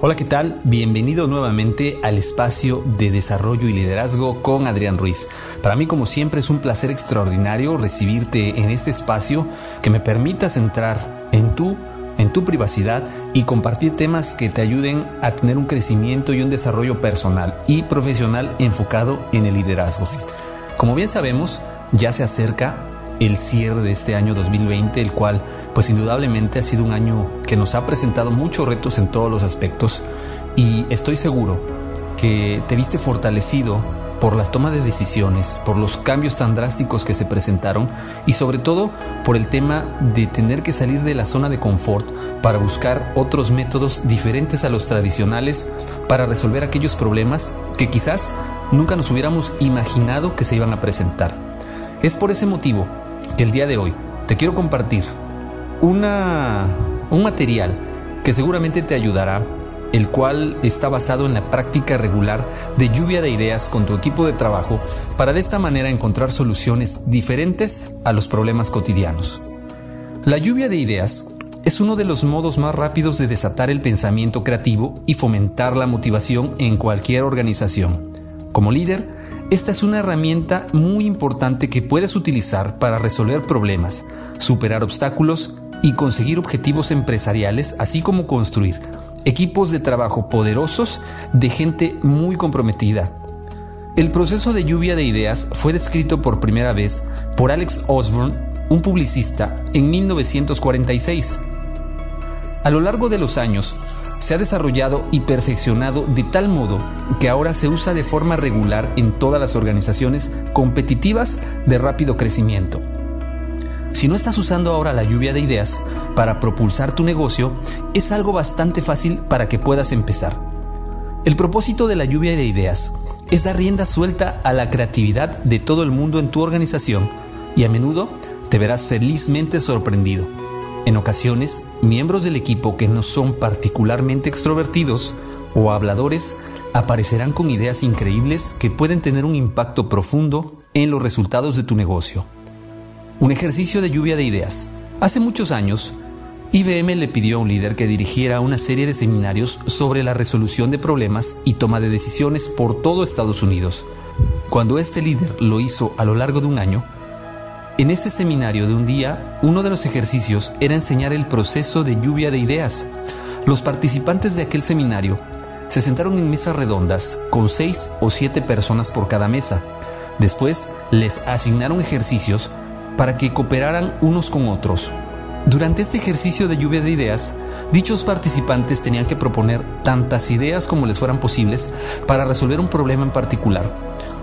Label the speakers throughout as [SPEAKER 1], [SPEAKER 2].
[SPEAKER 1] Hola, ¿qué tal? Bienvenido nuevamente al espacio de desarrollo y liderazgo con Adrián Ruiz. Para mí, como siempre, es un placer extraordinario recibirte en este espacio que me permitas entrar en tu, en tu privacidad y compartir temas que te ayuden a tener un crecimiento y un desarrollo personal y profesional enfocado en el liderazgo. Como bien sabemos, ya se acerca el cierre de este año 2020, el cual pues indudablemente ha sido un año que nos ha presentado muchos retos en todos los aspectos y estoy seguro que te viste fortalecido por la toma de decisiones, por los cambios tan drásticos que se presentaron y sobre todo por el tema de tener que salir de la zona de confort para buscar otros métodos diferentes a los tradicionales para resolver aquellos problemas que quizás nunca nos hubiéramos imaginado que se iban a presentar. Es por ese motivo que el día de hoy te quiero compartir una, un material que seguramente te ayudará, el cual está basado en la práctica regular de lluvia de ideas con tu equipo de trabajo para de esta manera encontrar soluciones diferentes a los problemas cotidianos. La lluvia de ideas es uno de los modos más rápidos de desatar el pensamiento creativo y fomentar la motivación en cualquier organización. Como líder, esta es una herramienta muy importante que puedes utilizar para resolver problemas, superar obstáculos y conseguir objetivos empresariales, así como construir equipos de trabajo poderosos de gente muy comprometida. El proceso de lluvia de ideas fue descrito por primera vez por Alex Osborne, un publicista, en 1946. A lo largo de los años, se ha desarrollado y perfeccionado de tal modo que ahora se usa de forma regular en todas las organizaciones competitivas de rápido crecimiento. Si no estás usando ahora la lluvia de ideas para propulsar tu negocio, es algo bastante fácil para que puedas empezar. El propósito de la lluvia de ideas es dar rienda suelta a la creatividad de todo el mundo en tu organización y a menudo te verás felizmente sorprendido en ocasiones, miembros del equipo que no son particularmente extrovertidos o habladores aparecerán con ideas increíbles que pueden tener un impacto profundo en los resultados de tu negocio. Un ejercicio de lluvia de ideas. Hace muchos años, IBM le pidió a un líder que dirigiera una serie de seminarios sobre la resolución de problemas y toma de decisiones por todo Estados Unidos. Cuando este líder lo hizo a lo largo de un año, en ese seminario de un día, uno de los ejercicios era enseñar el proceso de lluvia de ideas. Los participantes de aquel seminario se sentaron en mesas redondas con seis o siete personas por cada mesa. Después les asignaron ejercicios para que cooperaran unos con otros. Durante este ejercicio de lluvia de ideas, dichos participantes tenían que proponer tantas ideas como les fueran posibles para resolver un problema en particular.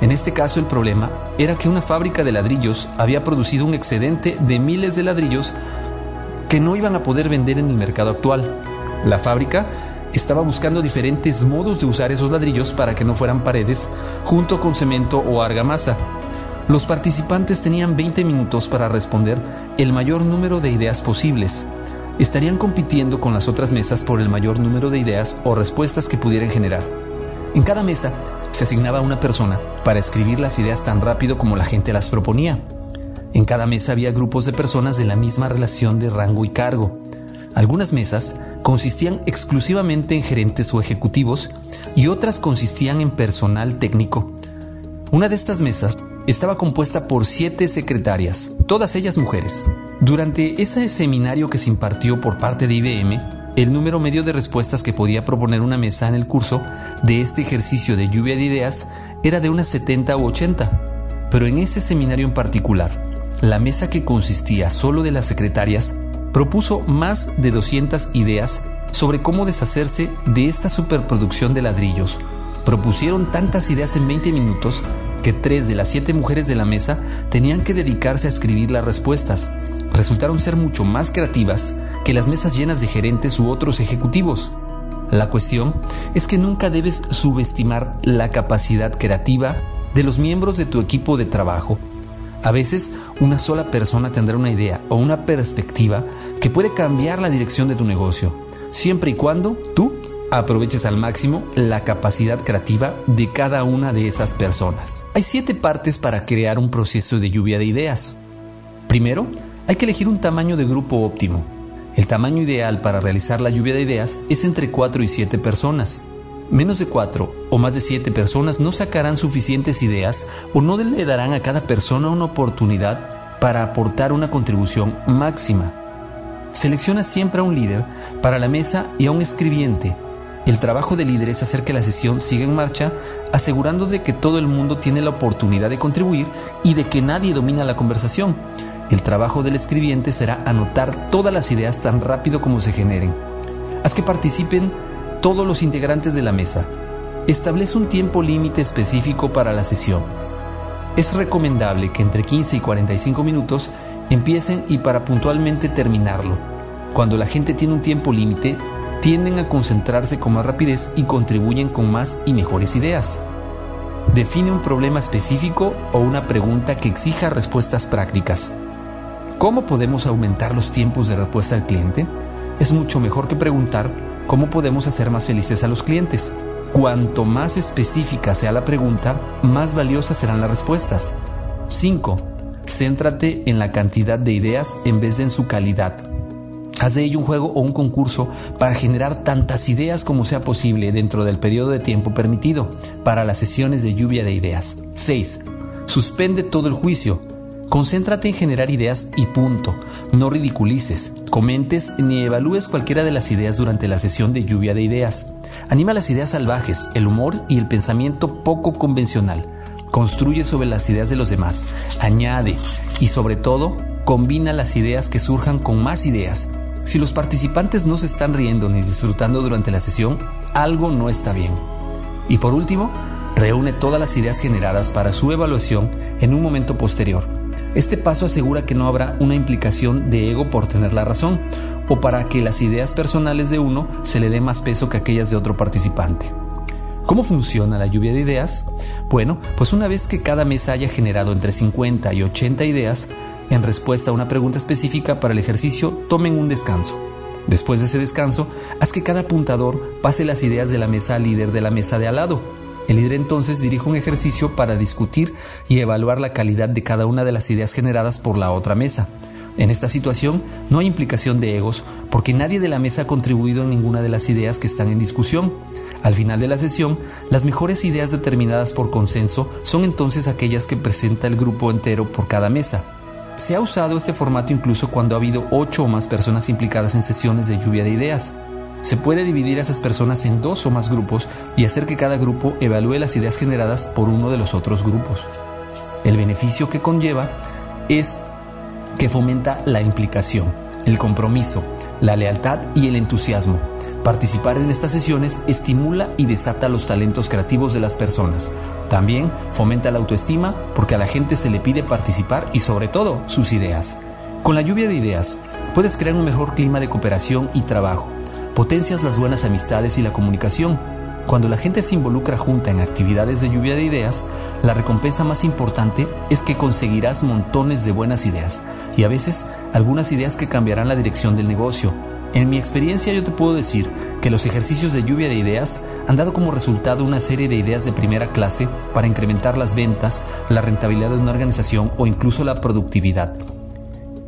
[SPEAKER 1] En este caso el problema era que una fábrica de ladrillos había producido un excedente de miles de ladrillos que no iban a poder vender en el mercado actual. La fábrica estaba buscando diferentes modos de usar esos ladrillos para que no fueran paredes junto con cemento o argamasa. Los participantes tenían 20 minutos para responder el mayor número de ideas posibles. Estarían compitiendo con las otras mesas por el mayor número de ideas o respuestas que pudieran generar. En cada mesa se asignaba una persona para escribir las ideas tan rápido como la gente las proponía. En cada mesa había grupos de personas de la misma relación de rango y cargo. Algunas mesas consistían exclusivamente en gerentes o ejecutivos y otras consistían en personal técnico. Una de estas mesas estaba compuesta por siete secretarias, todas ellas mujeres. Durante ese seminario que se impartió por parte de IBM, el número medio de respuestas que podía proponer una mesa en el curso de este ejercicio de lluvia de ideas era de unas 70 u 80. Pero en ese seminario en particular, la mesa que consistía solo de las secretarias propuso más de 200 ideas sobre cómo deshacerse de esta superproducción de ladrillos. Propusieron tantas ideas en 20 minutos que tres de las siete mujeres de la mesa tenían que dedicarse a escribir las respuestas, resultaron ser mucho más creativas que las mesas llenas de gerentes u otros ejecutivos. La cuestión es que nunca debes subestimar la capacidad creativa de los miembros de tu equipo de trabajo. A veces una sola persona tendrá una idea o una perspectiva que puede cambiar la dirección de tu negocio, siempre y cuando tú aproveches al máximo la capacidad creativa de cada una de esas personas. Hay siete partes para crear un proceso de lluvia de ideas. Primero, hay que elegir un tamaño de grupo óptimo. El tamaño ideal para realizar la lluvia de ideas es entre 4 y 7 personas. Menos de 4 o más de 7 personas no sacarán suficientes ideas o no le darán a cada persona una oportunidad para aportar una contribución máxima. Selecciona siempre a un líder para la mesa y a un escribiente. El trabajo del líder es hacer que la sesión siga en marcha, asegurando de que todo el mundo tiene la oportunidad de contribuir y de que nadie domina la conversación. El trabajo del escribiente será anotar todas las ideas tan rápido como se generen. Haz que participen todos los integrantes de la mesa. Establece un tiempo límite específico para la sesión. Es recomendable que entre 15 y 45 minutos empiecen y para puntualmente terminarlo. Cuando la gente tiene un tiempo límite, tienden a concentrarse con más rapidez y contribuyen con más y mejores ideas. Define un problema específico o una pregunta que exija respuestas prácticas. ¿Cómo podemos aumentar los tiempos de respuesta al cliente? Es mucho mejor que preguntar cómo podemos hacer más felices a los clientes. Cuanto más específica sea la pregunta, más valiosas serán las respuestas. 5. Céntrate en la cantidad de ideas en vez de en su calidad. Haz de ello un juego o un concurso para generar tantas ideas como sea posible dentro del periodo de tiempo permitido para las sesiones de lluvia de ideas. 6. Suspende todo el juicio. Concéntrate en generar ideas y punto. No ridiculices, comentes ni evalúes cualquiera de las ideas durante la sesión de lluvia de ideas. Anima las ideas salvajes, el humor y el pensamiento poco convencional. Construye sobre las ideas de los demás. Añade y sobre todo, combina las ideas que surjan con más ideas. Si los participantes no se están riendo ni disfrutando durante la sesión, algo no está bien. Y por último, reúne todas las ideas generadas para su evaluación en un momento posterior. Este paso asegura que no habrá una implicación de ego por tener la razón, o para que las ideas personales de uno se le dé más peso que aquellas de otro participante. ¿Cómo funciona la lluvia de ideas? Bueno, pues una vez que cada mesa haya generado entre 50 y 80 ideas, en respuesta a una pregunta específica para el ejercicio, tomen un descanso. Después de ese descanso, haz que cada apuntador pase las ideas de la mesa al líder de la mesa de al lado. El líder entonces dirige un ejercicio para discutir y evaluar la calidad de cada una de las ideas generadas por la otra mesa. En esta situación no hay implicación de egos porque nadie de la mesa ha contribuido en ninguna de las ideas que están en discusión. Al final de la sesión, las mejores ideas determinadas por consenso son entonces aquellas que presenta el grupo entero por cada mesa. Se ha usado este formato incluso cuando ha habido ocho o más personas implicadas en sesiones de lluvia de ideas. Se puede dividir a esas personas en dos o más grupos y hacer que cada grupo evalúe las ideas generadas por uno de los otros grupos. El beneficio que conlleva es que fomenta la implicación, el compromiso, la lealtad y el entusiasmo. Participar en estas sesiones estimula y desata los talentos creativos de las personas. También fomenta la autoestima porque a la gente se le pide participar y sobre todo sus ideas. Con la lluvia de ideas puedes crear un mejor clima de cooperación y trabajo. Potencias las buenas amistades y la comunicación. Cuando la gente se involucra junta en actividades de lluvia de ideas, la recompensa más importante es que conseguirás montones de buenas ideas y a veces algunas ideas que cambiarán la dirección del negocio, en mi experiencia yo te puedo decir que los ejercicios de lluvia de ideas han dado como resultado una serie de ideas de primera clase para incrementar las ventas, la rentabilidad de una organización o incluso la productividad.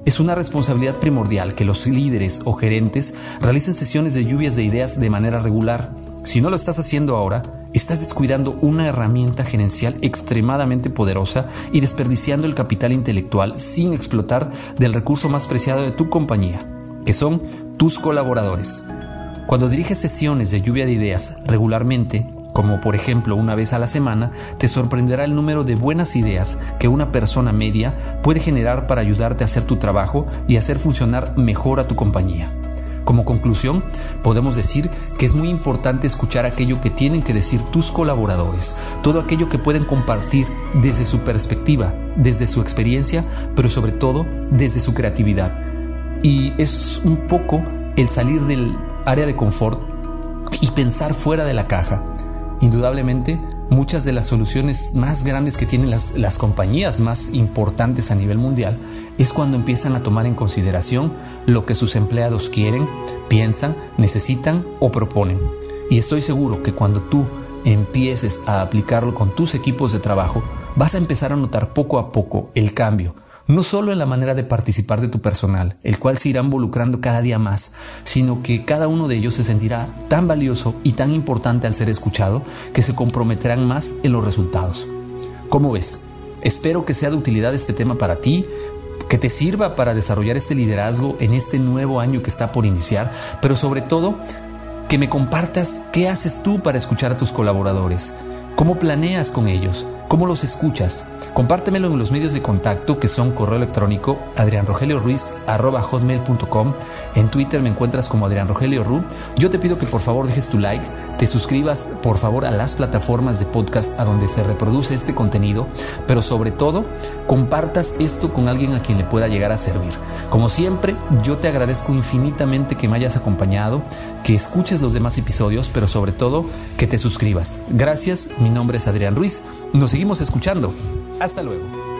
[SPEAKER 1] Es una responsabilidad primordial que los líderes o gerentes realicen sesiones de lluvias de ideas de manera regular. Si no lo estás haciendo ahora, estás descuidando una herramienta gerencial extremadamente poderosa y desperdiciando el capital intelectual sin explotar del recurso más preciado de tu compañía, que son tus colaboradores. Cuando diriges sesiones de lluvia de ideas regularmente, como por ejemplo una vez a la semana, te sorprenderá el número de buenas ideas que una persona media puede generar para ayudarte a hacer tu trabajo y hacer funcionar mejor a tu compañía. Como conclusión, podemos decir que es muy importante escuchar aquello que tienen que decir tus colaboradores, todo aquello que pueden compartir desde su perspectiva, desde su experiencia, pero sobre todo desde su creatividad y es un poco el salir del área de confort y pensar fuera de la caja. Indudablemente, muchas de las soluciones más grandes que tienen las, las, compañías más importantes a nivel mundial es cuando empiezan a tomar en consideración lo que sus empleados quieren, piensan, necesitan o proponen. Y estoy seguro que cuando tú empieces a aplicarlo con tus equipos de trabajo, vas a empezar a notar poco a poco el cambio no solo en la manera de participar de tu personal, el cual se irá involucrando cada día más, sino que cada uno de ellos se sentirá tan valioso y tan importante al ser escuchado que se comprometerán más en los resultados. ¿Cómo ves? Espero que sea de utilidad este tema para ti, que te sirva para desarrollar este liderazgo en este nuevo año que está por iniciar, pero sobre todo que me compartas qué haces tú para escuchar a tus colaboradores, cómo planeas con ellos, cómo los escuchas, Compártemelo en los medios de contacto que son correo electrónico adrianrogelioruiz.com. En Twitter me encuentras como Adrián Rogelio Ru. Yo te pido que por favor dejes tu like, te suscribas por favor a las plataformas de podcast a donde se reproduce este contenido, pero sobre todo compartas esto con alguien a quien le pueda llegar a servir. Como siempre, yo te agradezco infinitamente que me hayas acompañado, que escuches los demás episodios, pero sobre todo que te suscribas. Gracias, mi nombre es Adrián Ruiz. Nos seguimos escuchando. Hasta luego.